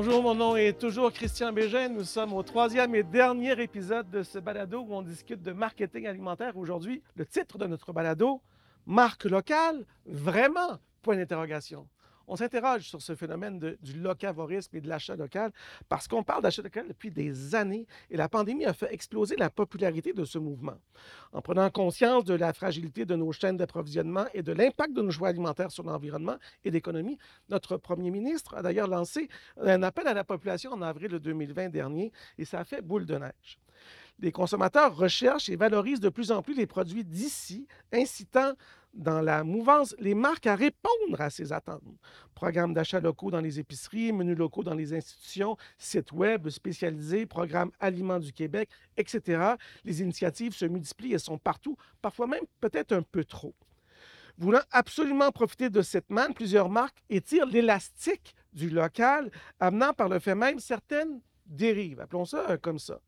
Bonjour, mon nom est toujours Christian Bégin. Nous sommes au troisième et dernier épisode de ce balado où on discute de marketing alimentaire. Aujourd'hui, le titre de notre balado, Marque locale, vraiment? Point d'interrogation on s'interroge sur ce phénomène du locavorisme et de l'achat local parce qu'on parle d'achat local depuis des années et la pandémie a fait exploser la popularité de ce mouvement. En prenant conscience de la fragilité de nos chaînes d'approvisionnement et de l'impact de nos choix alimentaires sur l'environnement et l'économie, notre premier ministre a d'ailleurs lancé un appel à la population en avril 2020 dernier et ça a fait boule de neige les consommateurs recherchent et valorisent de plus en plus les produits d'ici, incitant dans la mouvance les marques à répondre à ces attentes. Programmes d'achat locaux dans les épiceries, menus locaux dans les institutions, sites web spécialisés, programmes Aliments du Québec, etc. Les initiatives se multiplient et sont partout, parfois même peut-être un peu trop. Voulant absolument profiter de cette manne, plusieurs marques étirent l'élastique du local, amenant par le fait même certaines dérives, appelons ça comme ça.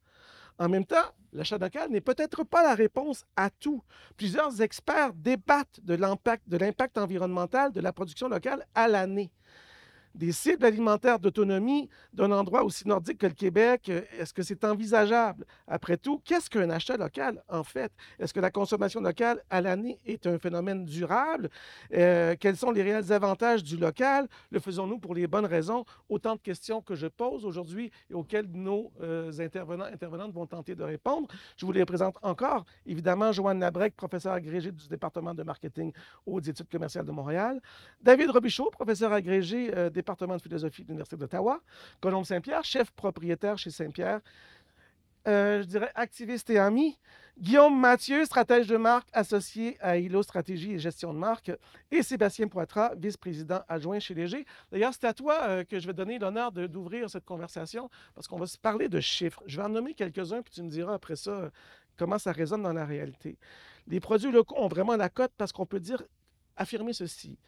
En même temps, l'achat local n'est peut-être pas la réponse à tout. Plusieurs experts débattent de l'impact environnemental de la production locale à l'année des cibles alimentaires d'autonomie d'un endroit aussi nordique que le Québec, euh, est-ce que c'est envisageable? Après tout, qu'est-ce qu'un achat local, en fait? Est-ce que la consommation locale à l'année est un phénomène durable? Euh, quels sont les réels avantages du local? Le faisons-nous pour les bonnes raisons? Autant de questions que je pose aujourd'hui et auxquelles nos euh, intervenants intervenantes vont tenter de répondre. Je vous les présente encore. Évidemment, Joanne Labrec, professeur agrégé du département de marketing aux études commerciales de Montréal. David Robichaud, professeur agrégé des département de philosophie de l'Université d'Ottawa. Colombe Saint-Pierre, chef propriétaire chez Saint-Pierre. Euh, je dirais activiste et ami. Guillaume Mathieu, stratège de marque associé à ILO Stratégie et Gestion de marque. Et Sébastien Poitras, vice-président adjoint chez Léger. D'ailleurs, c'est à toi euh, que je vais donner l'honneur d'ouvrir cette conversation parce qu'on va se parler de chiffres. Je vais en nommer quelques-uns, puis tu me diras après ça euh, comment ça résonne dans la réalité. Les produits locaux ont vraiment la cote parce qu'on peut dire, affirmer ceci.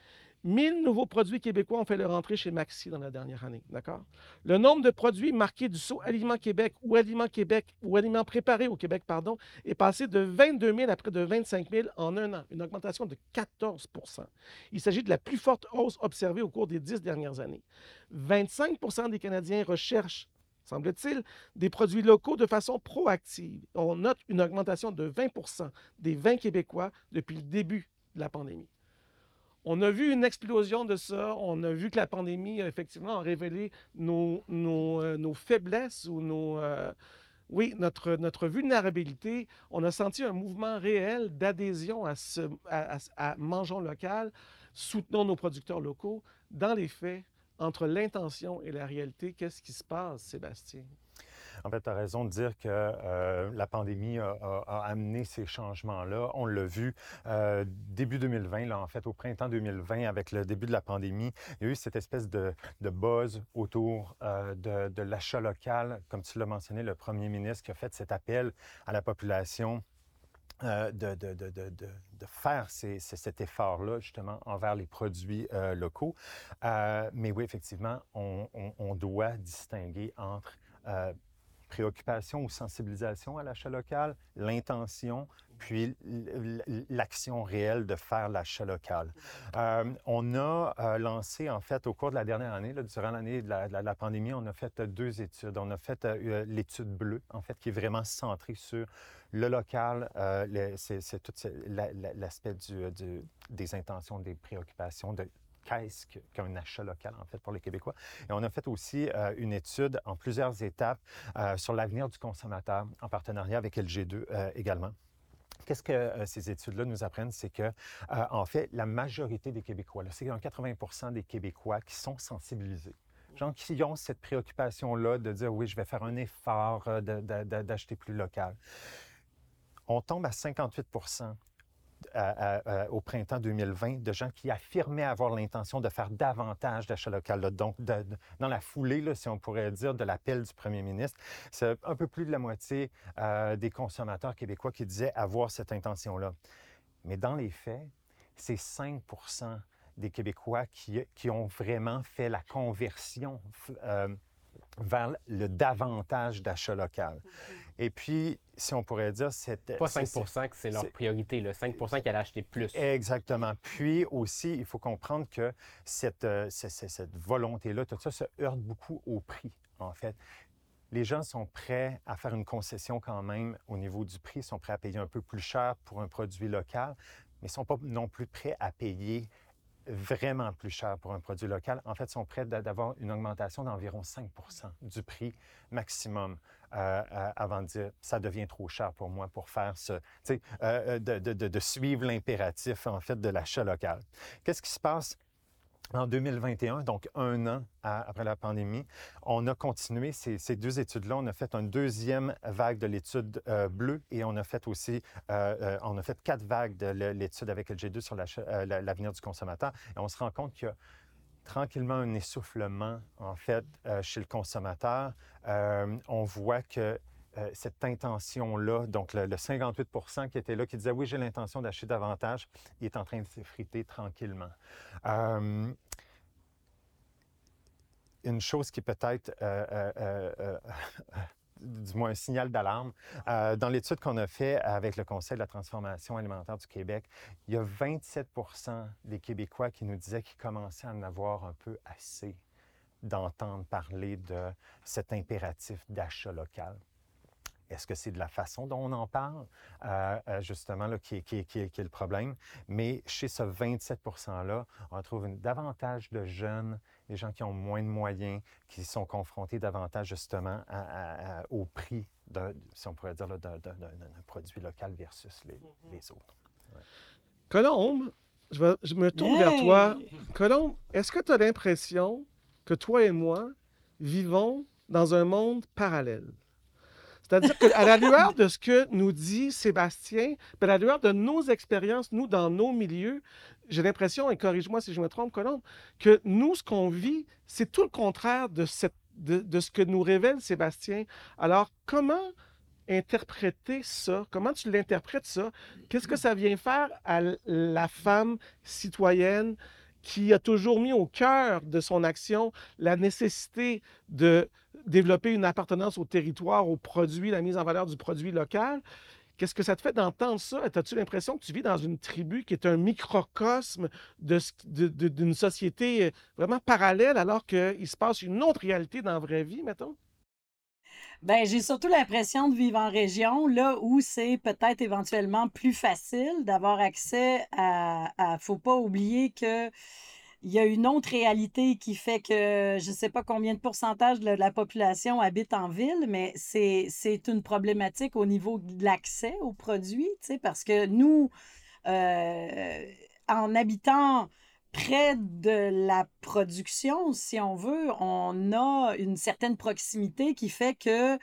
1000 nouveaux produits québécois ont fait leur entrée chez Maxi dans la dernière année. D'accord? Le nombre de produits marqués du sceau Aliment Québec ou Aliment Québec ou Aliments préparés au Québec, pardon, est passé de 22 000 à près de 25 000 en un an, une augmentation de 14 Il s'agit de la plus forte hausse observée au cours des dix dernières années. 25% des Canadiens recherchent semble-t-il, des produits locaux de façon proactive. On note une augmentation de 20% des vins québécois depuis le début de la pandémie. On a vu une explosion de ça. On a vu que la pandémie, effectivement, a révélé nos, euh, faiblesses ou nos, euh, oui, notre, notre vulnérabilité. On a senti un mouvement réel d'adhésion à, ce, à Mangeons local, soutenons nos producteurs locaux. Dans les faits, entre l'intention et la réalité, qu'est-ce qui se passe, Sébastien? En fait, tu as raison de dire que euh, la pandémie a, amené ces changements-là. On l'a vu euh, début 2020, là, en fait, au printemps 2020, avec le début de la pandémie, il y a eu cette espèce de, buzz autour euh, de, l'achat local, comme tu l'as mentionné, le premier ministre qui a fait cet appel à la population de, faire cet effort-là, justement, envers les produits locaux. mais oui, effectivement, on doit distinguer entre préoccupation ou sensibilisation à l'achat local, l'intention, puis l'action réelle de faire l'achat local. Euh, on a euh, lancé, en fait, au cours de la dernière année, durant l'année de, la, pandémie, on a fait deux études. On a fait euh, l'étude bleue, en fait, qui est vraiment centrée sur le local, c'est tout l'aspect des intentions, des préoccupations, qu'est-ce qu'un achat local, en fait, pour les Québécois. Et on a fait aussi euh, une étude en plusieurs étapes euh, sur l'avenir du consommateur en partenariat avec LG2 euh, également. Qu'est-ce que ces études-là nous apprennent? C'est que, en fait, la majorité des Québécois, c'est 80% des Québécois qui sont sensibilisés gens qui ont cette préoccupation-là de dire oui, je vais faire un effort d'acheter plus local. On tombe à 58 au printemps 2020 de gens qui affirmaient avoir l'intention de faire davantage d'achats locaux. Donc, dans la foulée, si on pourrait dire, de l'appel du premier ministre, c'est un peu plus de la moitié euh, des consommateurs québécois qui disaient avoir cette intention-là. Mais dans les faits, c'est 5 des Québécois qui, ont vraiment fait la conversion. Euh, vers le davantage d'achat local. Et puis, si on pourrait dire, c'est... Pas 5% que c'est leur priorité, le 5% qui allait acheter plus. Exactement. Puis aussi, il faut comprendre que cette, euh, cette volonté-là, tout ça se heurte beaucoup au prix, en fait les gens sont prêts à faire une concession quand même au niveau du prix, sont prêts à payer un peu plus cher pour un produit local, mais ne sont pas non plus prêts à payer vraiment plus cher pour un produit local. En fait, sont prêts d'avoir une augmentation d'environ 5 du prix maximum euh, euh, avant de dire ça devient trop cher pour moi pour faire ce, euh, de, de, suivre l'impératif en fait de l'achat local. Qu'est-ce qui se passe? En 2021, donc un an après la pandémie, on a continué ces, deux études-là. On a fait une deuxième vague de l'étude euh, bleue et on a fait aussi, euh, euh, on a fait quatre vagues de l'étude avec LG2 sur l'avenir du consommateur. Et on se rend compte qu'il y a tranquillement un essoufflement, en fait, chez le consommateur. on voit que cette intention-là, donc le, 58% qui était là, qui disait oui, j'ai l'intention d'acheter davantage, est en train de s'effriter tranquillement. Une chose qui peut-être, euh, du moins un signal d'alarme, dans l'étude qu'on a fait avec le Conseil de la transformation alimentaire du Québec, il y a 27% des Québécois qui nous disaient qu'ils commençaient à en avoir un peu assez d'entendre parler de cet impératif d'achat local. Est-ce que c'est de la façon dont on en parle, euh, euh, justement, là, qui, est le problème? Mais chez ce 27 %-là, on trouve davantage de jeunes, des gens qui ont moins de moyens, qui sont confrontés davantage, justement, au prix, de, si on pourrait dire, d'un produit local versus les, mm-hmm. autres. Colombe, je, me tourne vers toi. Colombe, est-ce que tu as l'impression que toi et moi vivons dans un monde parallèle? C'est-à-dire qu'à la lueur de ce que nous dit Sébastien, à la lueur de nos expériences, nous, dans nos milieux, j'ai l'impression, et corrige-moi si je me trompe, Colombe, que nous, ce qu'on vit, c'est tout le contraire de, de, ce que nous révèle Sébastien. Alors, comment interpréter ça? Comment tu l'interprètes ça? Qu'est-ce que ça vient faire à la femme citoyenne qui a toujours mis au cœur de son action la nécessité de développer une appartenance au territoire, au produit, la mise en valeur du produit local. Qu'est-ce que ça te fait d'entendre ça? As-tu l'impression que tu vis dans une tribu qui est un microcosme d'une société euh, vraiment parallèle alors qu'il se passe une autre réalité dans la vraie vie, mettons? Ben, j'ai surtout l'impression de vivre en région, là où c'est peut-être éventuellement plus facile d'avoir accès à, à. Faut pas oublier que il y a une autre réalité qui fait que je ne sais pas combien de pourcentage de la population habite en ville, mais c'est, une problématique au niveau de l'accès aux produits, parce que nous, euh, en habitant près de la production, si on veut, on a une certaine proximité qui fait que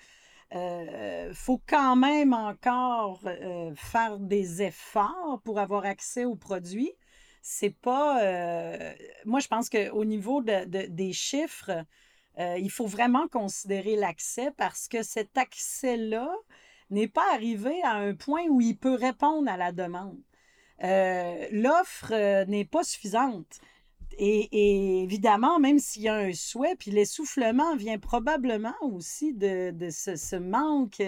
euh, faut quand même encore euh, faire des efforts pour avoir accès aux produits c'est pas. Euh, moi, je pense qu'au niveau de, des chiffres, euh, il faut vraiment considérer l'accès parce que cet accès-là n'est pas arrivé à un point où il peut répondre à la demande. Euh, l'offre n'est pas suffisante. Et, évidemment, même s'il y a un souhait, puis l'essoufflement vient probablement aussi de, ce, ce, manque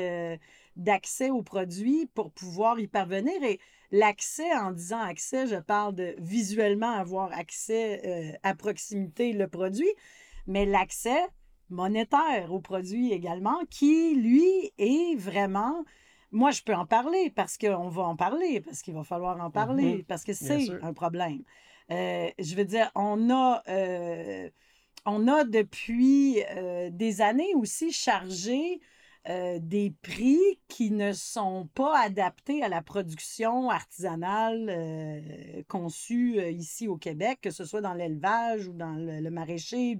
d'accès aux produits pour pouvoir y parvenir. Et L'accès, en disant accès, je parle de visuellement avoir accès euh, à proximité le produit, mais l'accès monétaire au produit également, qui, lui, est vraiment... Moi, je peux en parler parce qu'on va en parler, parce qu'il va falloir en parler, mm-hmm. parce que c'est un problème. Euh, je veux dire, on a, euh, on a depuis des années aussi chargé euh, des prix qui ne sont pas adaptés à la production artisanale euh, conçue euh, ici au Québec, que ce soit dans l'élevage ou dans le, maraîcher.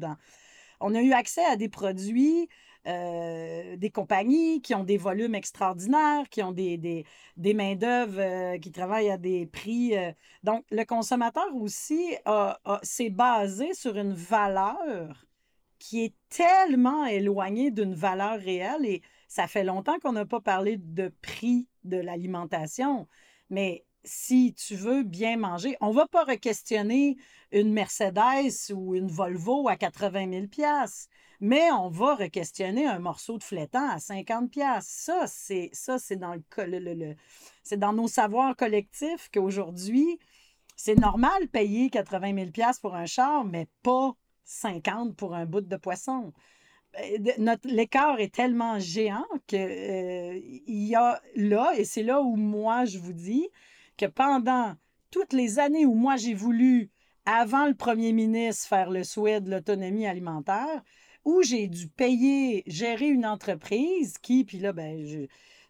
On a eu accès à des produits, des compagnies qui ont des volumes extraordinaires, qui ont des, des, des main-d'œuvre qui travaillent à des prix. Donc, le consommateur aussi s'est basé sur une valeur qui est tellement éloigné d'une valeur réelle et ça fait longtemps qu'on n'a pas parlé de prix de l'alimentation, mais si tu veux bien manger, on ne va pas re-questionner une Mercedes ou une Volvo à 80 000 Mais on va re-questionner un morceau de flétan à 50 pièces. Ça, c'est ça, c'est dans le, c'est dans nos savoirs collectifs qu'aujourd'hui, c'est normal de payer 80 000 pièces pour un char, mais pas 50 pour un bout de poisson. Ben, notre l'écart est tellement géant que euh, y a là et c'est là où moi je vous dis que pendant toutes les années où moi j'ai voulu avant le premier ministre faire le souhait de l'autonomie alimentaire où j'ai dû payer gérer une entreprise qui puis là ben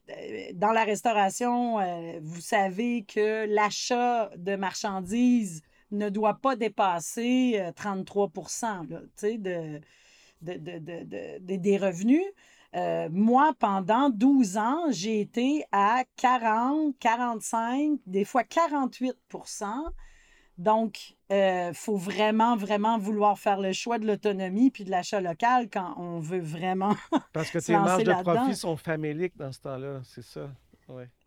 euh, dans la restauration euh, vous savez que l'achat de marchandises ne doit pas dépasser 33 de des revenus. Euh, moi, pendant 12 ans, j'ai été à 40, 45, des fois 48% donc, il euh, faut vraiment, vraiment vouloir faire le choix de l'autonomie puis de l'achat local quand on veut vraiment. Parce que tes marges de profit sont faméliques dans ce temps-là, c'est ça?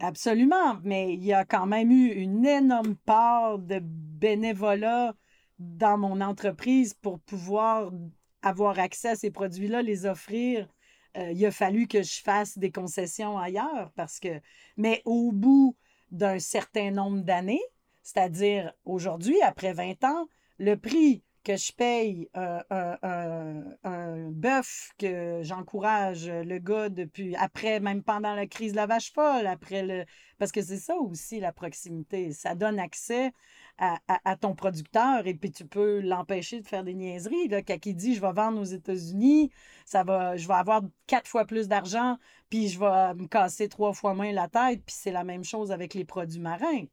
Absolument, mais il y a quand même eu une énorme part de bénévolat dans mon entreprise pour pouvoir avoir accès à ces produits-là, les offrir, euh, il a fallu que je fasse des concessions ailleurs parce que, mais au bout d'un certain nombre d'années, c'est-à-dire aujourd'hui, après 20 ans, le prix que je paye un, un, bœuf que j'encourage le gars depuis après, même pendant la crise de la vache folle, après le. Parce que c'est ça aussi la proximité. Ça donne accès à, ton producteur et puis tu peux l'empêcher de faire des niaiseries. Là, quand il dit je vais vendre aux États-Unis, ça va, je vais avoir quatre fois plus d'argent, puis je vais me casser trois fois moins la tête, puis c'est la même chose avec les produits marins.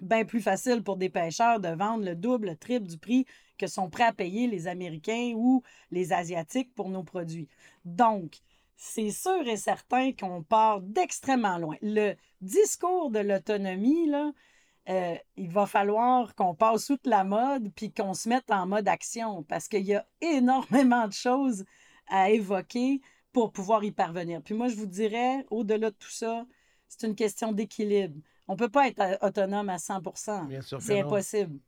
Bien plus facile pour des pêcheurs de vendre le double, le triple du prix que sont prêts à payer les Américains ou les Asiatiques pour nos produits. Donc, c'est sûr et certain qu'on part d'extrêmement loin. Le discours de l'autonomie, là, euh, il va falloir qu'on passe toute la mode puis qu'on se mette en mode action parce qu'il y a énormément de choses à évoquer pour pouvoir y parvenir. Puis moi, je vous dirais, au-delà de tout ça, c'est une question d'équilibre. On ne peut pas être euh, autonome à 100 C'est impossible.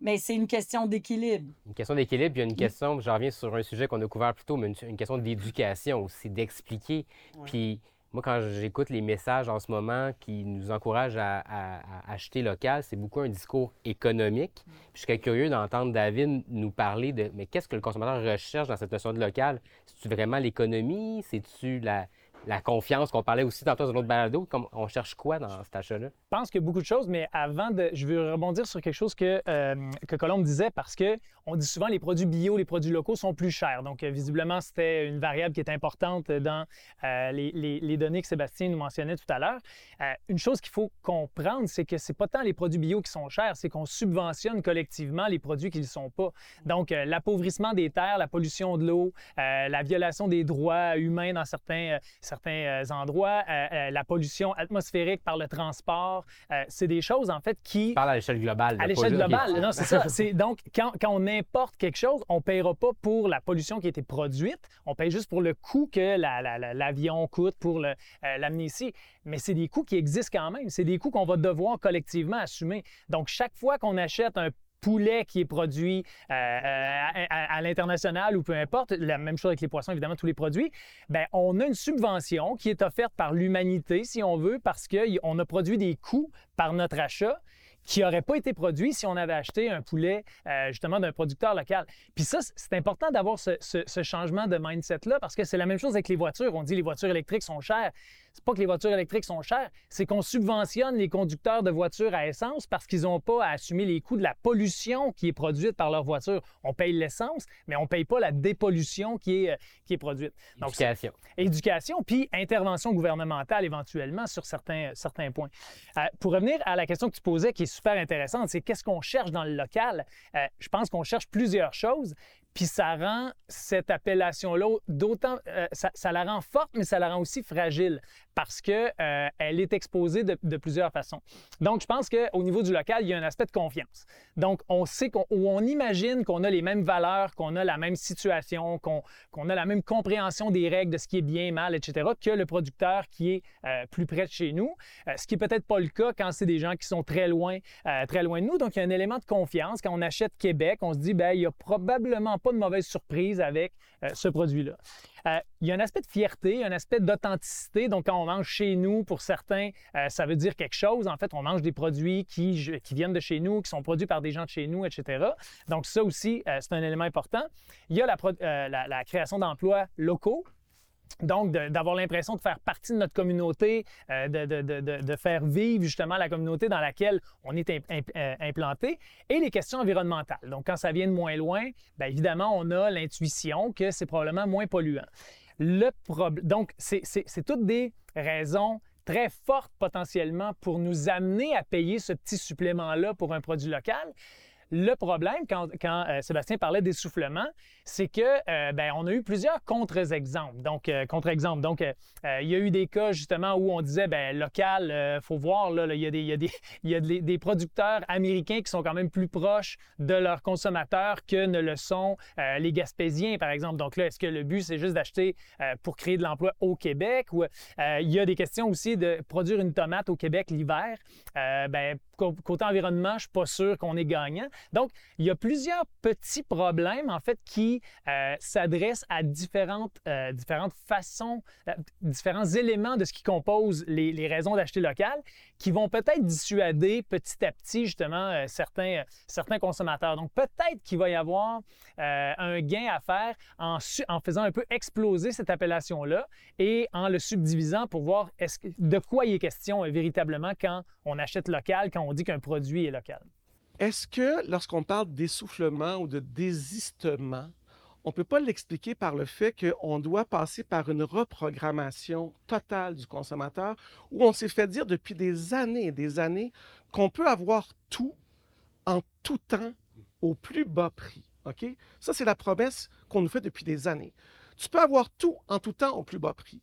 Mais c'est une question d'équilibre. Une question d'équilibre, puis il y a une question, j'en reviens sur un sujet qu'on a couvert plus tôt, mais une, une question d'éducation aussi, d'expliquer. Puis moi, quand j'écoute les messages en ce moment qui nous encouragent à, acheter local, c'est beaucoup un discours économique. je serais curieux d'entendre David nous parler de mais qu'est-ce que le consommateur recherche dans cette notion de local? C'est-tu vraiment l'économie? C'est-tu la, la confiance qu'on parlait aussi tantôt dans notre balado. on cherche quoi dans cet achat-là? Je pense a beaucoup de choses, mais avant de. Je veux rebondir sur quelque chose que, euh, que Colombe disait parce que on dit souvent les produits bio, les produits locaux sont plus chers. Donc, euh, visiblement, c'était une variable qui est importante dans euh, les, les, données que Sébastien nous mentionnait tout à l'heure. une chose qu'il faut comprendre, c'est que c'est pas tant les produits bio qui sont chers, c'est qu'on subventionne collectivement les produits qui ne sont pas. Donc, l'appauvrissement des terres, la pollution de l'eau, la violation des droits humains dans certains certains euh, endroits, euh, euh, la pollution atmosphérique par le transport, c'est des choses en fait qui... Parle à l'échelle globale. À l'échelle globale, non, c'est ça. donc, quand, quand, on importe quelque chose, on ne payera pas pour la pollution qui a été produite, on paye juste pour le coût que l'avion coûte pour l'amener ici. Mais c'est des coûts qui existent quand même. C'est des coûts qu'on va devoir collectivement assumer. Donc, chaque fois qu'on achète un poulet qui est produit euh, euh, à, l'international ou peu importe, la même chose avec les poissons, évidemment, tous les produits, ben on a une subvention qui est offerte par l'humanité, si on veut, parce qu'on a produit des coûts par notre achat qui n'aurait pas été produit si on avait acheté un poulet euh, justement d'un producteur local. Puis ça, c'est important d'avoir ce, ce, changement de mindset-là parce que c'est la même chose avec les voitures. On dit les voitures électriques sont chères c'est pas que les voitures électriques sont chères, c'est qu'on subventionne les conducteurs de voitures à essence parce qu'ils n'ont pas à assumer les coûts de la pollution qui est produite par leur voiture. On paye l'essence, mais on ne paye pas la dépollution qui est, euh, qui est produite. Donc, éducation. Éducation, puis intervention gouvernementale éventuellement sur certains, certains points. Euh, pour revenir à la question que tu posais qui est super intéressante, c'est qu'est-ce qu'on cherche dans le local? Euh, je pense qu'on cherche plusieurs choses. Puis ça rend cette appellation-là d'autant. ça, ça, la rend forte, mais ça la rend aussi fragile. Parce qu'elle euh, est exposée de, plusieurs façons. Donc, je pense qu'au niveau du local, il y a un aspect de confiance. Donc, on sait qu'on on imagine qu'on a les mêmes valeurs, qu'on a la même situation, qu'on a la même compréhension des règles de ce qui est bien, mal, etc., que le producteur qui est euh, plus près de chez nous. Euh, ce qui n'est peut-être pas le cas quand c'est des gens qui sont très loin, très loin de nous. Donc, il y a un élément de confiance. Quand on achète Québec, on se dit, ben, il n'y a probablement pas de mauvaise surprise avec ce produit-là. Euh, il y a un aspect de fierté, un aspect d'authenticité. Donc, quand on mange chez nous, pour certains, euh, ça veut dire quelque chose. En fait, on mange des produits qui, qui, viennent de chez nous, qui sont produits par des gens de chez nous, etc. Donc, ça aussi, euh, c'est un élément important. Il y a la, la création d'emplois locaux. Donc, d'avoir l'impression de faire partie de notre communauté, euh, de, faire vivre justement la communauté dans laquelle on est euh, implanté, et les questions environnementales. Donc, quand ça vient de moins loin, bien évidemment, on a l'intuition que c'est probablement moins polluant. Le Donc, c'est toutes des raisons très fortes potentiellement pour nous amener à payer ce petit supplément-là pour un produit local. Le problème, quand, euh, Sébastien parlait d'essoufflement, c'est que euh, ben, on a eu plusieurs contre-exemples. Donc, euh, contre-exemples. Donc, il y a eu des cas justement où on disait, ben local, faut voir, il y a, des, producteurs américains qui sont quand même plus proches de leurs consommateurs que ne le sont les Gaspésiens, par exemple. Donc là, est-ce que le but, c'est juste d'acheter pour créer de l'emploi au Québec? Il y a des questions aussi de produire une tomate au Québec l'hiver. ben, côté environnement, je ne suis pas sûr qu'on est gagnant. Donc, il y a plusieurs petits problèmes, en fait, qui euh, s'adressent à différentes, euh, différentes façons, euh, différents éléments de ce qui compose les, raisons d'acheter local, qui vont peut-être dissuader petit à petit, justement, certains, certains consommateurs. Donc, peut-être qu'il va y avoir un gain à faire en, faisant un peu exploser cette appellation-là et en le subdivisant pour voir de quoi il est question véritablement quand on achète local, quand on dit qu'un produit est local. Est-ce que lorsqu'on parle d'essoufflement ou de désistement, on ne peut pas l'expliquer par le fait qu'on doit passer par une reprogrammation totale du consommateur où on s'est fait dire depuis des années et des années qu'on peut avoir tout en tout temps au plus bas prix. Ça, c'est la promesse qu'on nous fait depuis des années. Tu peux avoir tout en tout temps au plus bas prix.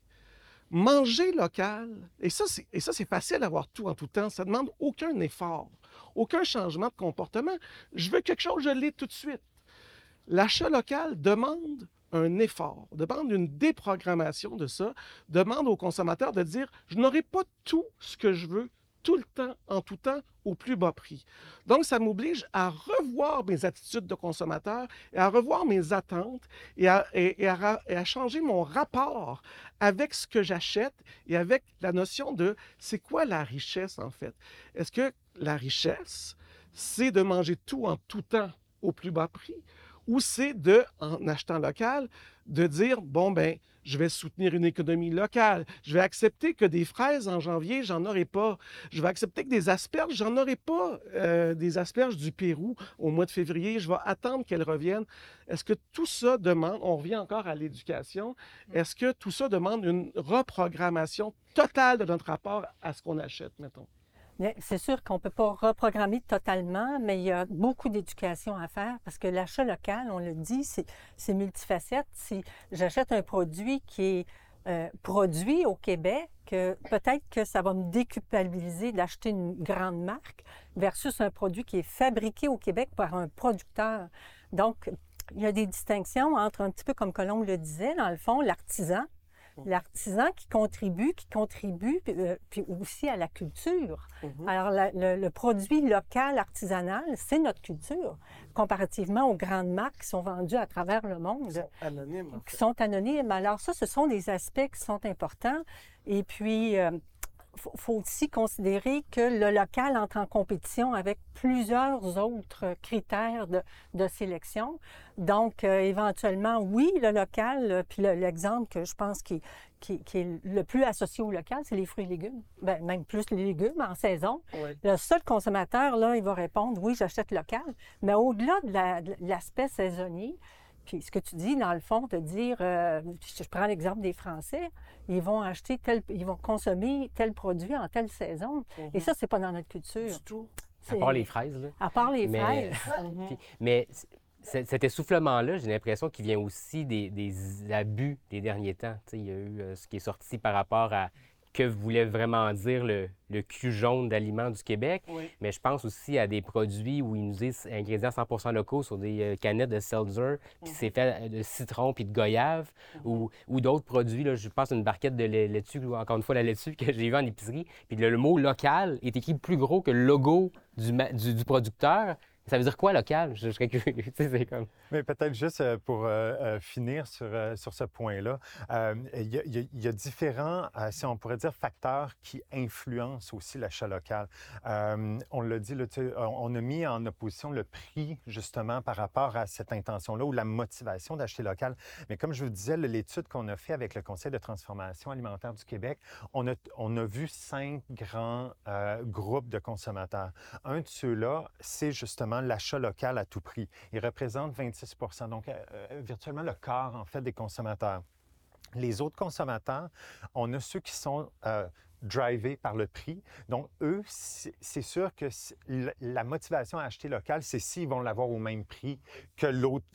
Manger local, et ça, c'est facile d'avoir tout en tout temps, ça ne demande aucun effort aucun changement de comportement. Je veux quelque chose, je l'ai tout de suite. L'achat local demande un effort, demande une déprogrammation de ça, demande aux consommateurs de dire, je n'aurai pas tout ce que je veux tout le temps, en tout temps, au plus bas prix. Donc, ça m'oblige à revoir mes attitudes de consommateur et à revoir mes attentes et à, changer mon rapport avec ce que j'achète et avec la notion de c'est quoi la richesse en fait. Est-ce que la richesse, c'est de manger tout en tout temps au plus bas prix ou c'est de, en achetant local, de dire, bon, ben, je vais soutenir une économie locale. Je vais accepter que des fraises en janvier, j'en aurai pas. Je vais accepter que des asperges, j'en aurai pas. Euh, des asperges du Pérou au mois de février, je vais attendre qu'elles reviennent. Est-ce que tout ça demande, on revient encore à l'éducation, mm. est-ce que tout ça demande une reprogrammation totale de notre rapport à ce qu'on achète, mettons? C'est sûr qu'on ne peut pas reprogrammer totalement, mais il y a beaucoup d'éducation à faire parce que l'achat local, on le dit, c'est multifacette. Si j'achète un produit qui est euh, produit au Québec, peut-être que ça va me déculpabiliser d'acheter une grande marque versus un produit qui est fabriqué au Québec par un producteur. Donc, il y a des distinctions entre un petit peu comme Colombe le disait, dans le fond, l'artisan l'artisan qui contribue, qui contribue euh, puis aussi à la culture. Mhm. Alors, le, produit local, artisanal, c'est notre culture, comparativement aux grandes marques qui sont vendues à travers le monde. Qui sont anonymes. Qui sont anonymes. Alors, ça, ce sont des aspects qui sont importants. Et puis, euh, faut aussi considérer que le local entre en compétition avec plusieurs autres critères de, sélection. Donc, euh, éventuellement, oui, le local, euh, puis l'exemple que je pense qui, qui, est le plus associé au local, c'est les fruits et légumes. Ben, même plus les légumes en saison. Le seul consommateur, là, il va répondre, oui, j'achète local. Mais au-delà de l'aspect saisonnier, puis ce que tu dis, dans le fond, de dire, euh, je prends l'exemple des Français, ils vont acheter tel, ils vont consommer tel produit en telle saison. Et mhm. ça, c'est pas dans notre culture. Du tout. À part les fraises, là. À part les fraises. mais cet essoufflement-là, j'ai l'impression qu'il vient aussi des, abus des derniers temps. il y a eu euh, ce qui est sorti par rapport à que voulait vraiment dire le, le cul jaune d'aliments du Québec. Oui. Mais je pense aussi à des produits où ils nous disent ingrédients 100% locaux sur des euh, canettes de seltzer, puis c'est fait euh, de citron puis de goyave, ou, ou d'autres produits. Là, je pense à une barquette de lait- laitue, ou encore une fois la laitue que j'ai vue en épicerie. Puis le, le mot local est écrit plus gros que le logo du, du producteur. Ça veut dire quoi local? Je, je serais curieux. Comme... Mais peut-être juste euh, pour euh, euh, finir sur, sur ce point-là, il y, a- différents, si on pourrait dire, facteurs qui influencent aussi l'achat local. On l'a dit, là, on a mis en opposition le prix, justement, par rapport à cette intention-là ou la motivation d'acheter local. Mais comme je vous disais, l'étude qu'on a fait avec le Conseil de transformation alimentaire du Québec, on a, on a vu cinq grands groupes de consommateurs. Un de ceux-là, c'est justement l'achat local à tout prix. Il représente 26 donc euh, euh, virtuellement le quart, en fait, des consommateurs. Les autres consommateurs, on a ceux qui sont euh, drivés par le prix. Donc, eux, c'est sûr que la- motivation à acheter local, c'est s'ils vont l'avoir au même prix que l'autre,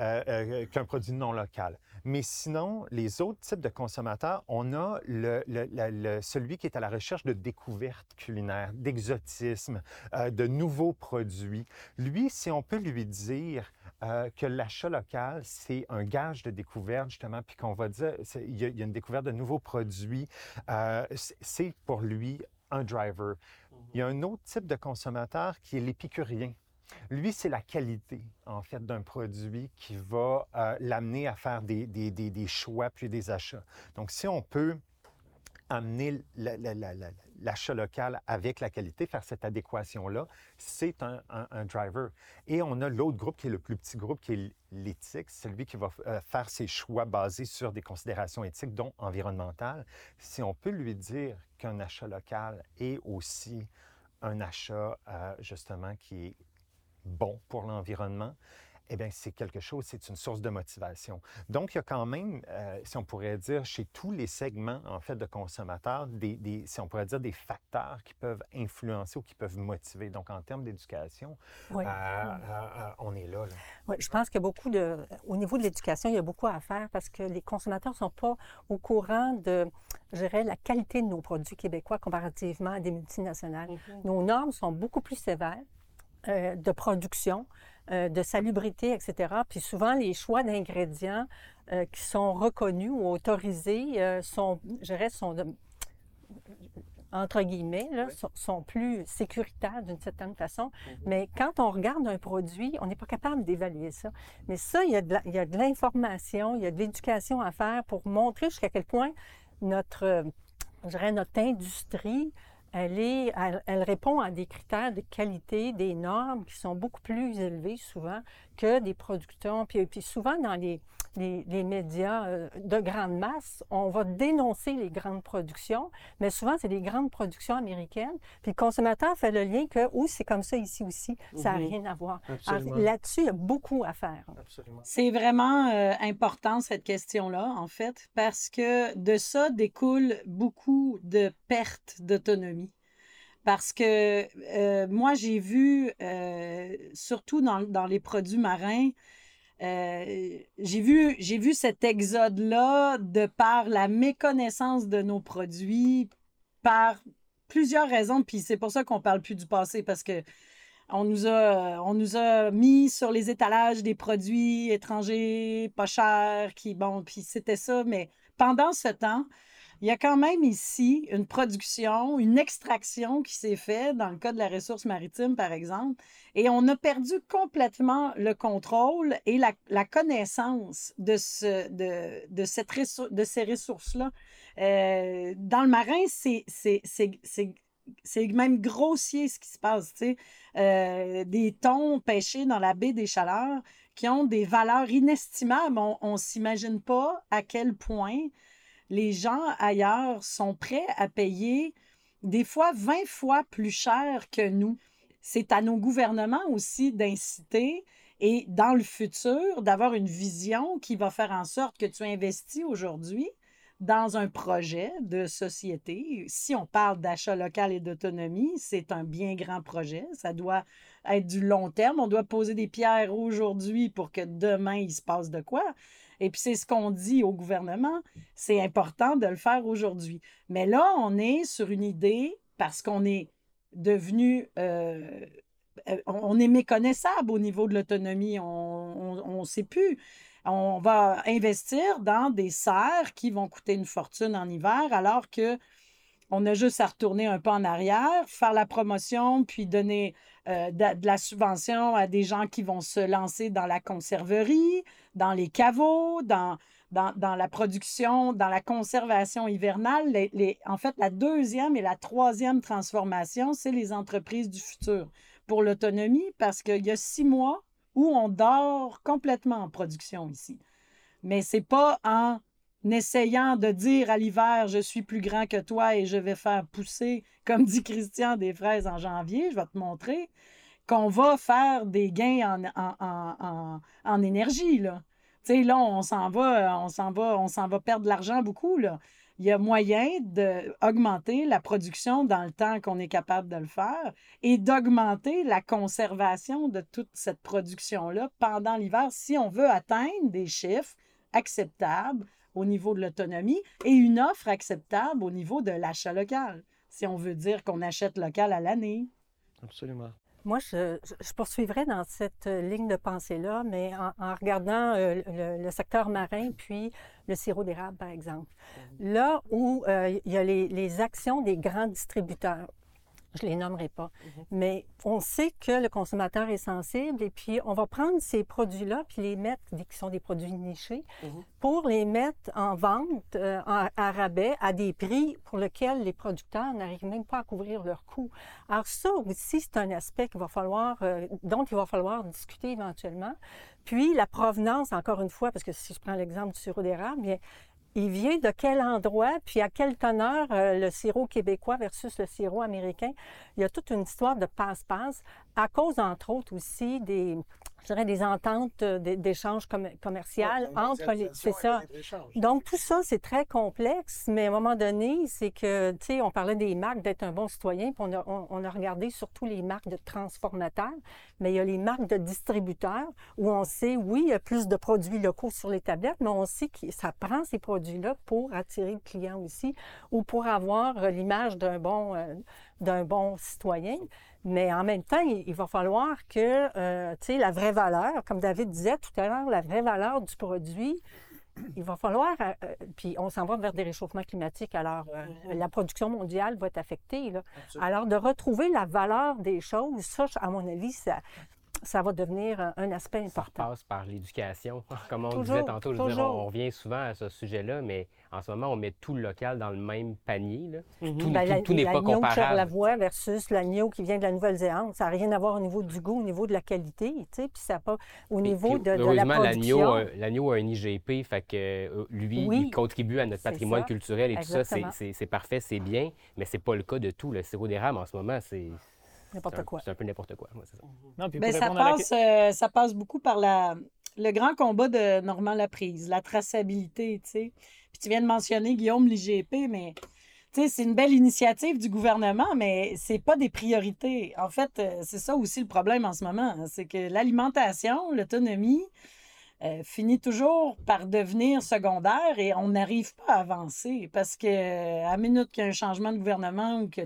euh, euh, qu'un produit non local. Mais sinon, les autres types de consommateurs, on a celui qui est à la recherche de découvertes culinaires, d'exotisme, euh, de nouveaux produits. Lui, si on peut lui dire que l'achat local, c'est un gage de découverte, justement, puis qu'on va dire, il y, a- une découverte de nouveaux produits, c'est pour lui un driver. Il y a un autre type de consommateur qui est l'épicurien. Lui, c'est la qualité, en fait, d'un produit qui va euh, l'amener à faire des, choix puis des achats. Donc, si on peut amener la- la- la- la- l'achat local avec la qualité, faire cette adéquation-là, c'est un driver. Et on a l'autre groupe qui est le plus petit groupe, qui est l'éthique, celui qui va euh, faire ses choix basés sur des considérations éthiques, dont environnementales. Si on peut lui dire qu'un achat local est aussi un achat, euh, justement, qui est bon pour l'environnement, eh bien, c'est quelque chose, c'est une source de motivation. Donc, il y a quand même, euh, si on pourrait dire, chez tous les segments, en fait, de consommateurs, des, des- si on pourrait dire, des facteurs qui peuvent influencer ou qui peuvent motiver. Donc, en termes d'éducation, Oui. euh, euh, on est là. là. Oui, je pense qu'il y a beaucoup de. Au niveau de l'éducation, il y a beaucoup à faire parce que les consommateurs ne sont pas au courant de, je dirais, la qualité de nos produits québécois comparativement à des multinationales. Nos normes sont beaucoup plus sévères euh, de production, euh, de salubrité, etc. Puis souvent, les choix d'ingrédients euh, qui sont reconnus ou autorisés sont, je dirais, sont de- entre guillemets, là, sont, sont plus sécuritaires d'une certaine façon. Mais quand on regarde un produit, on n'est pas capable d'évaluer ça. Mais ça, il y a de l'information, il y a de l'éducation à faire pour montrer jusqu'à quel point notre, je dirais, notre industrie, elle, répond à des critères de qualité, des normes qui sont beaucoup plus élevés souvent que des producteurs. Puis souvent, dans les, les, les médias euh, de grande masse, on va dénoncer les grandes productions, mais souvent, c'est des grandes productions américaines. Puis le consommateur fait le lien que, oui, c'est comme ça ici aussi. Ça n'a Mhm. rien à voir. Là-dessus, il y a beaucoup à faire. C'est vraiment euh, important, cette question-là, en fait, parce que de ça découle beaucoup de pertes d'autonomie. Parce que euh, moi, j'ai vu, euh, surtout dans, dans les produits marins, euh, j'ai vu, j'ai vu cet exode-là de par la méconnaissance de nos produits, par plusieurs raisons, puis c'est pour ça qu'on parle plus du passé, parce que on nous a, on nous a mis sur les étalages des produits étrangers pas chers, qui, bon, puis c'était ça, mais pendant ce temps, il y a quand même ici une production, une extraction qui s'est faite dans le cas de la ressource maritime, par exemple, et on a perdu complètement le contrôle et la, connaissance de, de, ces ressources-là. Euh, dans le marin, c'est même grossier ce qui se passe. Euh, des thons pêchés dans la baie des Chaleurs qui ont des valeurs inestimables. On ne s'imagine pas à quel point les gens ailleurs sont prêts à payer des fois 20 fois plus cher que nous. C'est à nos gouvernements aussi d'inciter et dans le futur d'avoir une vision qui va faire en sorte que tu investis aujourd'hui dans un projet de société. Si on parle d'achat local et d'autonomie, c'est un bien grand projet. Ça doit être du long terme. On doit poser des pierres aujourd'hui pour que demain, il se passe de quoi. Et puis c'est ce qu'on dit au gouvernement, c'est important de le faire aujourd'hui. Mais là, on est sur une idée parce qu'on est devenu... Euh, euh, on est méconnaissable au niveau de l'autonomie. On ne sait plus. On va investir dans des serres qui vont coûter une fortune en hiver, alors que on a juste à retourner un peu en arrière, faire la promotion, puis donner euh, de, la subvention à des gens qui vont se lancer dans la conserverie, dans les caveaux, dans, dans, la production, dans la conservation hivernale. en fait, la deuxième et la troisième transformation, c'est les entreprises du futur pour l'autonomie parce qu'il y a six mois où on dort complètement en production ici. Mais ce n'est pas en essayant de dire à l'hiver, je suis plus grand que toi et je vais faire pousser, comme dit Christian, des fraises en janvier, je vais te montrer, qu'on va faire des gains en, en, énergie. Là. Tu sais, là, on s'en va, on s'en va, on s'en va perdre de l'argent beaucoup. Là il y a moyen d'augmenter la production dans le temps qu'on est capable de le faire et d'augmenter la conservation de toute cette production-là pendant l'hiver si on veut atteindre des chiffres acceptables au niveau de l'autonomie et une offre acceptable au niveau de l'achat local, si on veut dire qu'on achète local à l'année. Absolument. Moi, je, je, poursuivrai dans cette euh, ligne de pensée-là, mais en, regardant euh, le, secteur marin, puis le sirop d'érable, par exemple. Mhm. Là où euh, il y a les, les, actions des grands distributeurs, je les nommerai pas. Mhm. Mais on sait que le consommateur est sensible et puis on va prendre ces produits-là puis les mettre, qui sont des produits nichés, mhm. pour les mettre en vente euh, à rabais à des prix pour lesquels les producteurs n'arrivent même pas à couvrir leurs coûts. Alors ça aussi, c'est un aspect qu'il va falloir, euh, dont il va falloir discuter éventuellement. Puis la provenance, encore une fois, parce que si je prends l'exemple du sirop d'érable, bien, il vient de quel endroit, puis à quelle teneur euh, le sirop québécois versus le sirop américain? Il y a toute une histoire de passe-passe, à cause, entre autres, aussi des, je dirais, des ententes euh, d'échanges commerciaux entre les. C'est ça. Donc, tout ça, c'est très complexe, mais à un moment donné, c'est que, tu sais, on parlait des marques d'être un bon citoyen, puis on a, on, a, regardé surtout les marques de transformateurs, mais il y a les marques de distributeurs où on sait, oui, il y a plus de produits locaux sur les tablettes, mais on sait que ça prend ces produits-là pour attirer le client aussi ou pour avoir euh, l'image d'un bon, euh, d'un bon citoyen. Mais en même temps, il, va falloir que, euh, tu sais, la vraie valeur, comme David disait tout à l'heure, la vraie valeur du produit, il va falloir, euh, euh, puis on s'en va vers des réchauffements climatiques, alors mm-hmm. la production mondiale va être affectée. Alors de retrouver la valeur des choses, ça, à mon avis, ça, ça va devenir un aspect important. Ça passe par l'éducation. Comme on disait tantôt, je veux dire, on, revient souvent à ce sujet-là, mais en ce moment, on met tout le local dans le même panier. Là. Mhm. Tout, ben, n'est pas comparable. la voix versus l'agneau qui vient de la Nouvelle-Zélande, ça n'a rien à voir au niveau du goût, au niveau de la qualité, tu sais, puis ça pas au niveau de, de, la production. l'agneau a un IGP, fait que euh, lui, il contribue à notre patrimoine culturel et tout ça, c'est parfait, c'est bien, mais c'est pas le cas de tout. Le sirop d'érable, en ce moment, c'est N'importe quoi. C'est un peu n'importe quoi. ça. Non, puis ben, ça, passe, euh, ça passe beaucoup par la, le grand combat de Normand Laprise, la traçabilité, tu sais. Puis tu viens de mentionner Guillaume l'IGP, mais tu sais, c'est une belle initiative du gouvernement, mais c'est pas des priorités. En fait, euh, c'est ça aussi le problème en ce moment, hein, c'est que l'alimentation, l'autonomie, euh, finit toujours par devenir secondaire et on n'arrive pas à avancer parce que à minute qu'il y a un changement de gouvernement ou que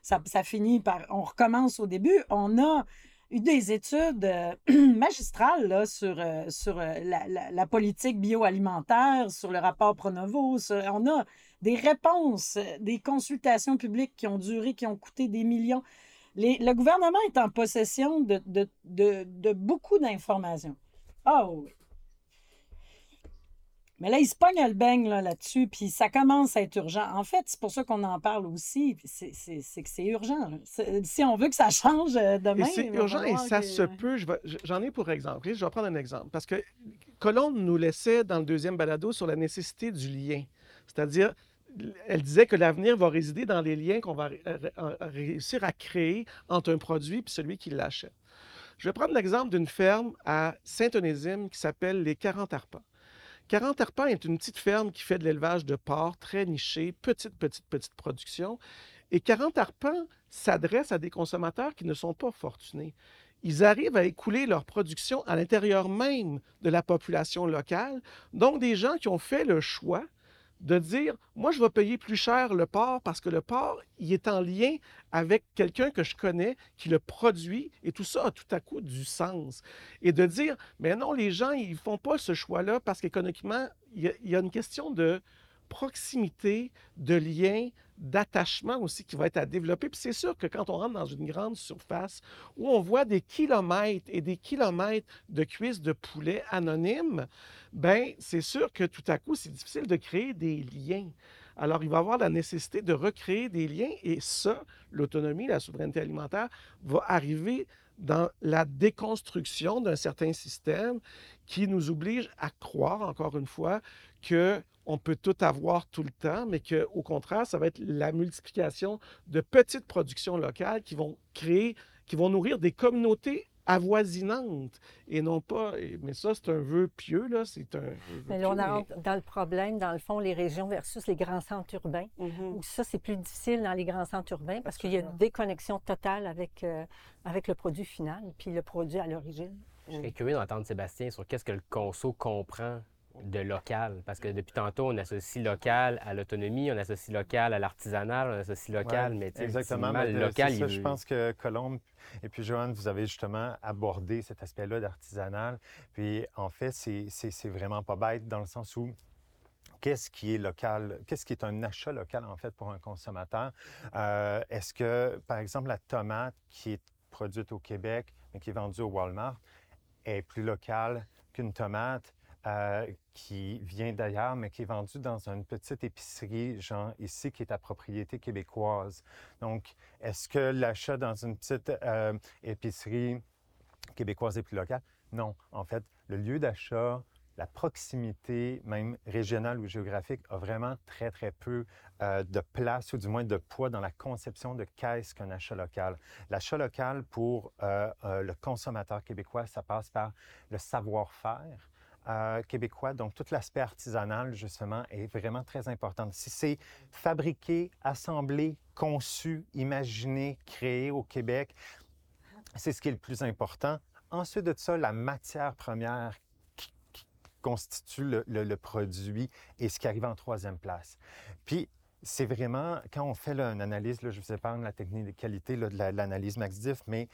ça, ça finit par on recommence au début, on a eu des études euh, magistrales là, sur, euh, sur la, la, politique bioalimentaire, sur le rapport Pronovo. on a des réponses, des consultations publiques qui ont duré, qui ont coûté des millions. le gouvernement est en possession de, de, de, beaucoup d'informations. Oui. Mais là, il se pogne le beigne là-dessus, puis ça commence à être urgent. En fait, c'est pour ça qu'on en parle aussi, c'est que c'est urgent. Si on veut que ça change euh, demain... C'est urgent et ça se peut. J'en ai pour exemple. Je vais prendre un exemple. Parce que Colombe nous laissait dans le deuxième balado sur la nécessité du lien. C'est-à-dire, elle disait que l'avenir va résider dans les liens qu'on va réussir à créer entre un produit et celui qui l'achète. Je vais prendre l'exemple d'une ferme à Saint-Onésime qui s'appelle les 40 Arpents. 40 Arpents est une petite ferme qui fait de l'élevage de porcs très niché, petite, petite, petite production. Et 40 Arpents s'adresse à des consommateurs qui ne sont pas fortunés. ils arrivent à écouler leur production à l'intérieur même de la population locale. Donc, des gens qui ont fait le choix de dire, moi, je vais payer plus cher le porc parce que le porc, il est en lien avec quelqu'un que je connais qui le produit et tout ça a tout à coup du sens. Et de dire, mais non, les gens, ils font pas ce choix-là parce qu'économiquement, il y, a une question de proximité, de lien, d'attachement aussi qui va être à développer. Puis c'est sûr que quand on rentre dans une grande surface où on voit des kilomètres et des kilomètres de cuisses de poulet anonymes, ben c'est sûr que tout à coup, c'est difficile de créer des liens. Alors, il va y avoir la nécessité de recréer des liens et ça, l'autonomie, la souveraineté alimentaire, va arriver dans la déconstruction d'un certain système qui nous oblige à croire, encore une fois, que on peut tout avoir tout le temps, mais qu'au contraire, ça va être la multiplication de petites productions locales qui vont créer, qui vont nourrir des communautés avoisinantes et non pas. Mais ça, c'est un vœu pieux, là. C'est un. Mais là, on rentre dans le problème, dans le fond, les régions versus les grands centres urbains, mm-hmm. où ça, c'est plus difficile dans les grands centres urbains parce qu'il y a une déconnexion totale avec, euh, avec le produit final, puis le produit à l'origine. Je serais curieux d'entendre Sébastien sur qu'est-ce que le conso comprend de local. Parce que depuis tantôt, on associe local à l'autonomie, on associe local à l'artisanal, on associe local, mais exactement. le local, Je pense que Colombe et puis Joanne, vous avez justement abordé cet aspect-là d'artisanal. Puis en fait, c'est vraiment pas bête dans le sens où qu'est-ce qui est local, qu'est-ce qui est un achat local en fait pour un consommateur? Euh, est-ce que, par exemple, la tomate qui est produite au Québec mais qui est vendue au Walmart est plus locale qu'une tomate? Euh, qui vient d'ailleurs, mais qui est vendu dans une petite épicerie, genre ici, qui est à propriété québécoise. Donc, est-ce que l'achat dans une petite euh, épicerie québécoise est plus local? Non. En fait, le lieu d'achat, la proximité, même régionale ou géographique, a vraiment très, très peu euh, de place ou du moins de poids dans la conception de qu'est-ce qu'un achat local. L'achat local pour le consommateur québécois, ça passe par le savoir-faire, euh, québécois. Donc, tout l'aspect artisanal, justement, est vraiment très important. Si c'est fabriqué, assemblé, conçu, imaginé, créé au Québec, c'est ce qui est le plus important. Ensuite de ça, la matière première qui, constitue le, produit et ce qui arrive en troisième place. Puis, c'est vraiment, quand on fait une analyse, là, je vous épargne la technique de qualité de l'analyse MaxDiff, mais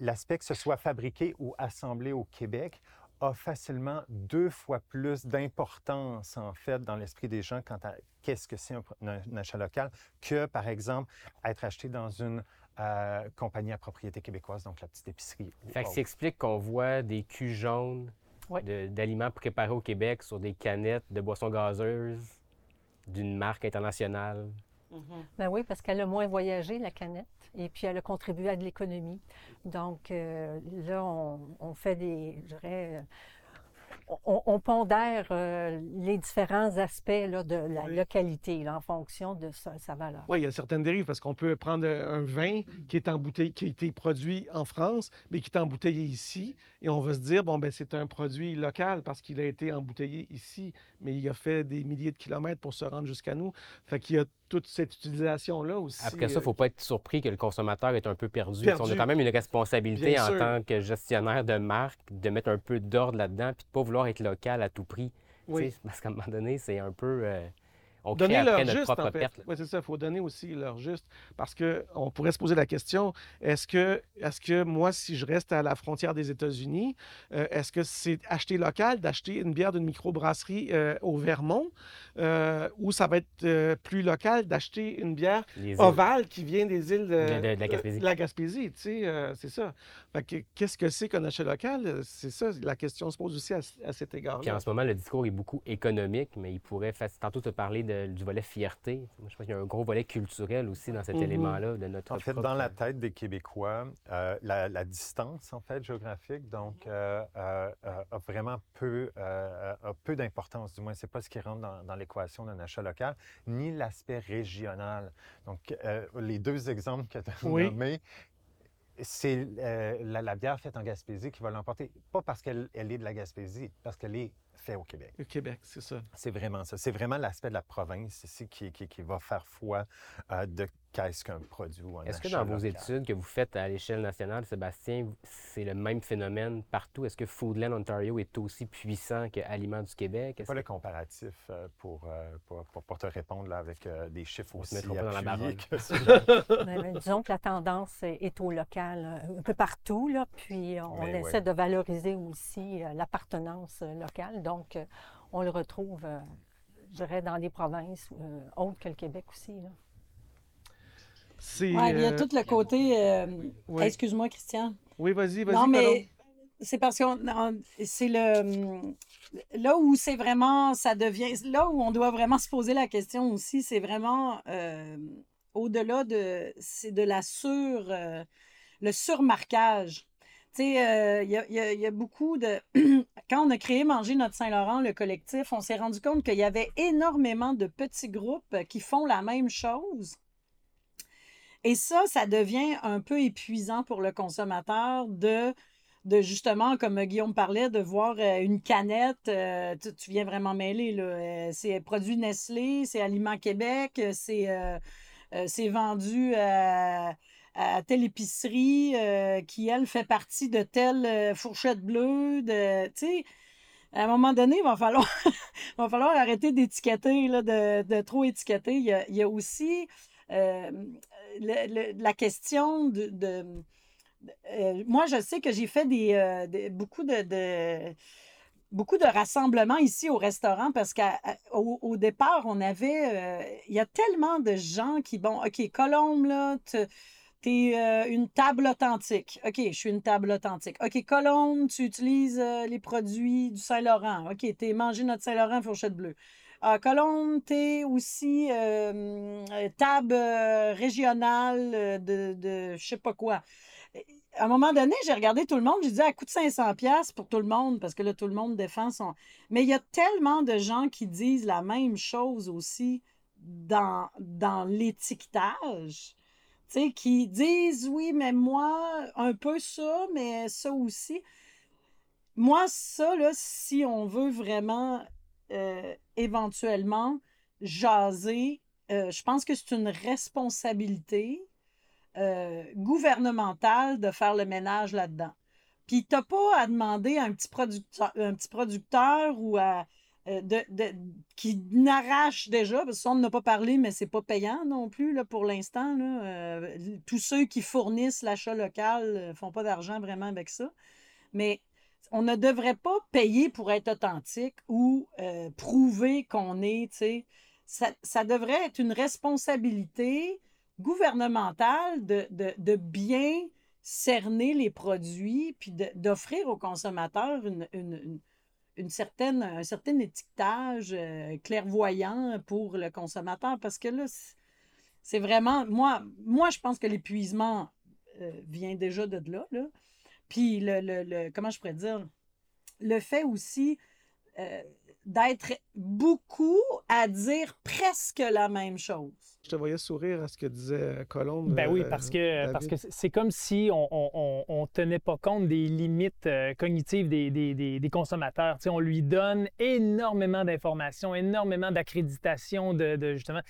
l'aspect que ce soit fabriqué ou assemblé au Québec, a facilement deux fois plus d'importance, en fait, dans l'esprit des gens quant à qu'est-ce que c'est un, achat local que, par exemple, être acheté dans une euh, compagnie à propriété québécoise, donc la petite épicerie. Fait que ça explique qu'on voit des culs jaunes d'aliments préparés au Québec sur des canettes de boissons gazeuses d'une marque internationale. Mm-hmm. Ben oui, parce qu'elle a moins voyagé, la canette, et puis elle a contribué à de l'économie. Donc euh, là, on, fait des, je on, pondère euh, les différents aspects de la localité en fonction de sa, valeur. Oui, il y a certaines dérives parce qu'on peut prendre un vin qui est embouteillé, qui a été produit en France, mais qui est embouteillé ici, et on va se dire bon ben c'est un produit local parce qu'il a été embouteillé ici, mais il a fait des milliers de kilomètres pour se rendre jusqu'à nous. Fait qu'il y a toute cette utilisation-là aussi. Après ça, il ne faut euh, pas être surpris que le consommateur est un peu perdu. On a quand même une responsabilité en tant que gestionnaire de marque de mettre un peu d'ordre là-dedans puis de ne pas vouloir être local à tout prix. Oui. Parce qu'à un moment donné, c'est un peu. Euh, on donner leur juste, en fait. Oui, c'est ça. Il faut donner aussi leur juste. Parce qu'on pourrait se poser la question est-ce que, est que moi, si je reste à la frontière des États-Unis, euh, est-ce que c'est acheter local d'acheter une bière d'une microbrasserie euh, au Vermont euh, ou ça va être plus local d'acheter une bière ovale qui vient des îles de, la Gaspésie? tu sais, c'est ça. qu'est-ce que c'est qu'un achat local? C'est ça, la question se pose aussi à, cet égard-là. Puis en ce moment, le discours est beaucoup économique, mais il pourrait tantôt te parler de du volet fierté. Moi, je pense qu'il y a un gros volet culturel aussi dans cet mhm. élément-là de notre. En fait, dans la tête des Québécois, euh, la, distance en fait géographique, donc, euh, euh, a vraiment peu, peu d'importance. Du moins, c'est pas ce qui rentre dans, l'équation d'un achat local, ni l'aspect régional. Donc, les deux exemples que tu as nommés, c'est la, bière faite en Gaspésie qui va l'emporter. Pas parce qu'elle est de la Gaspésie, parce qu'elle est fait au Québec. Au Québec, c'est ça. C'est vraiment ça. C'est vraiment l'aspect de la province ici qui, qui, va faire foi euh, de qu'est-ce qu'un produit ou un Est-ce que dans vos local? études que vous faites à l'échelle nationale, Sébastien, c'est le même phénomène partout? Est-ce que Foodland Ontario est aussi puissant que Aliments du Québec? Est-ce Pas que- le comparatif euh, pour, euh, pour, pour- pour te répondre là, avec euh, des chiffres On se aussi pas dans la baronne. que ceux-là. Mais- mais disons que la tendance est est au local, un peu partout, là, puis on Mais essaie ouais. de valoriser aussi l'appartenance locale. Donc, on le retrouve, je dirais, dans les provinces autres que le Québec aussi. là. C'est, Ouais, il y a euh, tout le côté. euh, oui. Excuse-moi, Christian. Oui, vas-y, vas-y. Non, mais c'est parce que c'est le. Là où c'est vraiment. Ça devient. Là où on doit vraiment se poser la question aussi, c'est vraiment. euh, Au-delà de. C'est de la sur. euh, le surmarquage. Tu sais, euh, il y, y a beaucoup de. Quand on a créé Manger notre Saint-Laurent, le collectif, on s'est rendu compte qu'il y avait énormément de petits groupes qui font la même chose. Et ça, ça devient un peu épuisant pour le consommateur de, de justement, comme Guillaume parlait, de voir euh, une canette. euh, tu, viens vraiment mêler, là. euh, c'est produit Nestlé, c'est Aliment Québec, euh, c'est euh, euh, vendu à, à telle épicerie euh, qui, elle, fait partie de telle euh, fourchette bleue. Tu sais, à un moment donné, il va falloir, il va falloir arrêter d'étiqueter, de, de trop étiqueter. Il y a, aussi euh, la question de... euh, moi, je sais que j'ai fait des, euh, beaucoup de, de- beaucoup de rassemblements ici au restaurant parce qu'au au départ, on avait... euh, Il y a tellement de gens qui... Bon, OK, Colombe, là, te- T'es euh, une table authentique. OK, je suis une table authentique. OK, Colombe, tu utilises les produits du Saint-Laurent. OK, t'es mangé notre Saint-Laurent fourchette bleue. À Colombe, t'es aussi euh, euh, table euh, régionale euh, de, de je sais pas quoi. À un moment donné, j'ai regardé tout le monde, j'ai dit, à coûte 500 pièces pour tout le monde, parce que là, tout le monde défend son... Mais il y a tellement de gens qui disent la même chose aussi dans, dans l'étiquetage. Tu sais, qui disent, oui, mais moi, un peu ça, mais ça aussi. Moi, ça, là, si on veut vraiment euh, éventuellement jaser, euh, je pense que c'est une responsabilité euh, gouvernementale de faire le ménage là-dedans. Puis t'as pas à demander à un petit producteur, un petit producteur ou à de, de- qui n'arrache déjà, parce qu'on n'a pas parlé, mais c'est pas payant non plus là, pour l'instant. tous ceux qui fournissent l'achat local ne font pas d'argent vraiment avec ça. Mais on ne devrait pas payer pour être authentique ou euh, prouver qu'on est. Ça, devrait être une responsabilité gouvernementale de, bien cerner les produits puis d'offrir aux consommateurs une, certaine, un certain étiquetage euh, clairvoyant pour le consommateur parce que là, c'est- vraiment. Moi, moi, je pense que l'épuisement euh, vient déjà de là. Puis, le, le- le- comment je pourrais dire, le fait aussi euh, d'être beaucoup à dire presque la même chose. Je te voyais sourire à ce que disait Colombe. Ben oui, euh, parce que parce que c'est comme si on on, on- tenait pas compte des limites euh, cognitives des, des- des- des consommateurs. Tu sais, on lui donne énormément d'informations, énormément d'accréditation de, de, justement.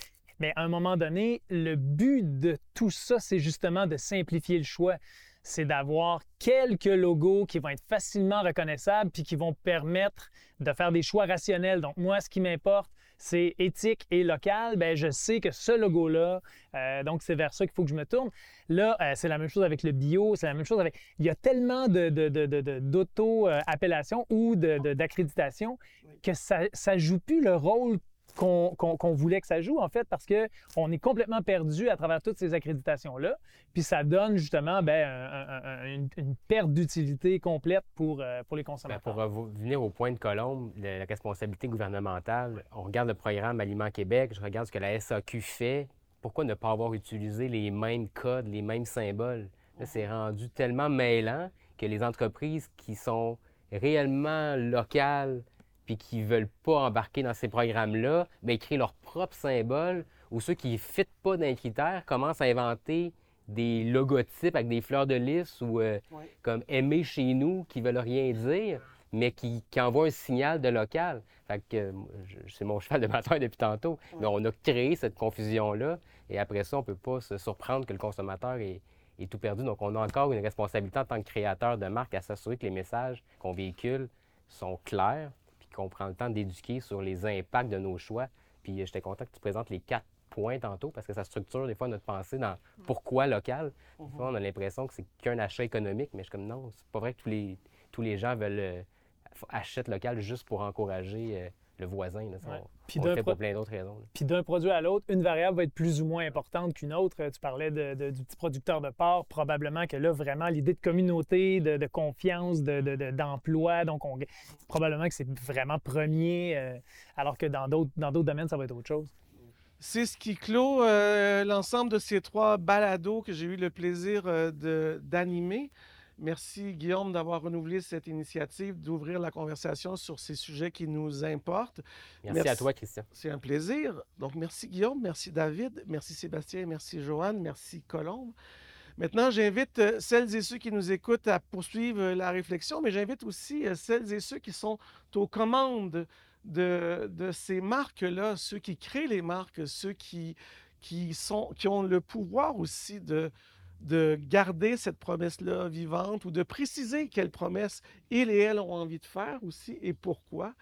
Mais à un moment donné, le but de tout ça, c'est justement de simplifier le choix. C'est d'avoir quelques logos qui vont être facilement reconnaissables puis qui vont permettre de faire des choix rationnels. Donc moi, ce qui m'importe, c'est éthique et local. Ben, je sais que ce logo-là, euh, donc c'est vers ça qu'il faut que je me tourne. Là, euh, c'est la même chose avec le bio, c'est la même chose avec... Il y a tellement de, de- de- de- d'auto-appellation ou de- de- d'accréditation que ça ne joue plus le rôle qu'on voulait que ça joue, en fait, parce qu'on est complètement perdu à travers toutes ces accréditations-là. Puis ça donne justement ben, un- un- un- une, perte d'utilité complète pour, euh, pour les Ben, consommateurs. pour revenir au point de Colombe, le- la responsabilité gouvernementale, on regarde le programme Aliment Québec, je regarde ce que la SAQ fait. Pourquoi ne pas avoir utilisé les mêmes codes, les mêmes symboles? C'est rendu tellement mêlant que les entreprises qui sont réellement locales puis qui ne veulent pas embarquer dans ces programmes-là, bien, créent leurs propres symboles ou ceux qui ne fitent pas dans les critères commencent à inventer des logotypes avec des fleurs de lys ou euh, comme aimer chez nous qui veulent rien dire. mais qui, qui envoie un signal de local. Fait que euh, c'est mon cheval de bataille depuis tantôt. Mais on a créé cette confusion-là. Et après ça, on ne peut pas se surprendre que le consommateur est, est tout perdu. Donc, on a encore une responsabilité en tant que créateur de marque à s'assurer que les messages qu'on véhicule sont clairs, qu'on prend le temps d'éduquer sur les impacts de nos choix. Puis euh, j'étais content que tu présentes les quatre points tantôt, parce que ça structure des fois notre pensée dans pourquoi local. Des fois, on a l'impression que c'est qu'un achat économique, mais je suis comme non, c'est pas vrai que tous les, tous les gens veulent euh, achètent local juste pour encourager euh, le voisin. là. Ça, Ouais. On, Puis on le d'un fait pro- pour plein d'autres raisons. là. Puis d'un produit à l'autre, une variable va être plus ou moins importante qu'une autre. Tu parlais de- de- du petit producteur de porc. Probablement que là, vraiment, l'idée de communauté, de, de confiance, de- de- de- d'emploi, donc on, probablement que c'est vraiment premier, euh, alors que dans d'autres dans d'autres domaines, ça va être autre chose. C'est ce qui clôt euh, l'ensemble de ces trois balados que j'ai eu le plaisir euh, de- d'animer. Merci Guillaume d'avoir renouvelé cette initiative, d'ouvrir la conversation sur ces sujets qui nous importent. Merci, à toi, Christian. C'est un plaisir. Donc merci Guillaume, merci David, merci Sébastien, merci Joanne, merci Colombe. Maintenant, j'invite euh, celles et ceux qui nous écoutent à poursuivre euh, la réflexion, mais j'invite aussi euh, celles et ceux qui sont aux commandes de, de ces marques-là, ceux qui créent les marques, ceux qui, qui, sont, qui ont le pouvoir aussi de, de garder cette promesse-là vivante ou de préciser quelles promesses ils et elles ont envie de faire aussi et pourquoi.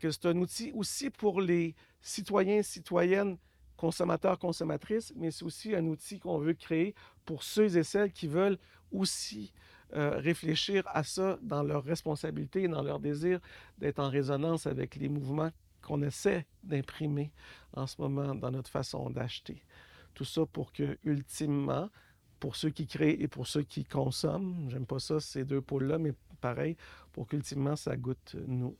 C'est un outil aussi pour les citoyens, citoyennes, consommateurs, consommatrices, mais c'est aussi un outil qu'on veut créer pour ceux et celles qui veulent aussi euh, réfléchir à ça dans leur responsabilité et dans leur désir d'être en résonance avec les mouvements qu'on essaie d'imprimer en ce moment dans notre façon d'acheter. Tout ça pour que, ultimement, pour ceux qui créent et pour ceux qui consomment. J'aime pas ça, ces deux pôles-là, mais pareil, pour qu'ultimement, ça goûte nous.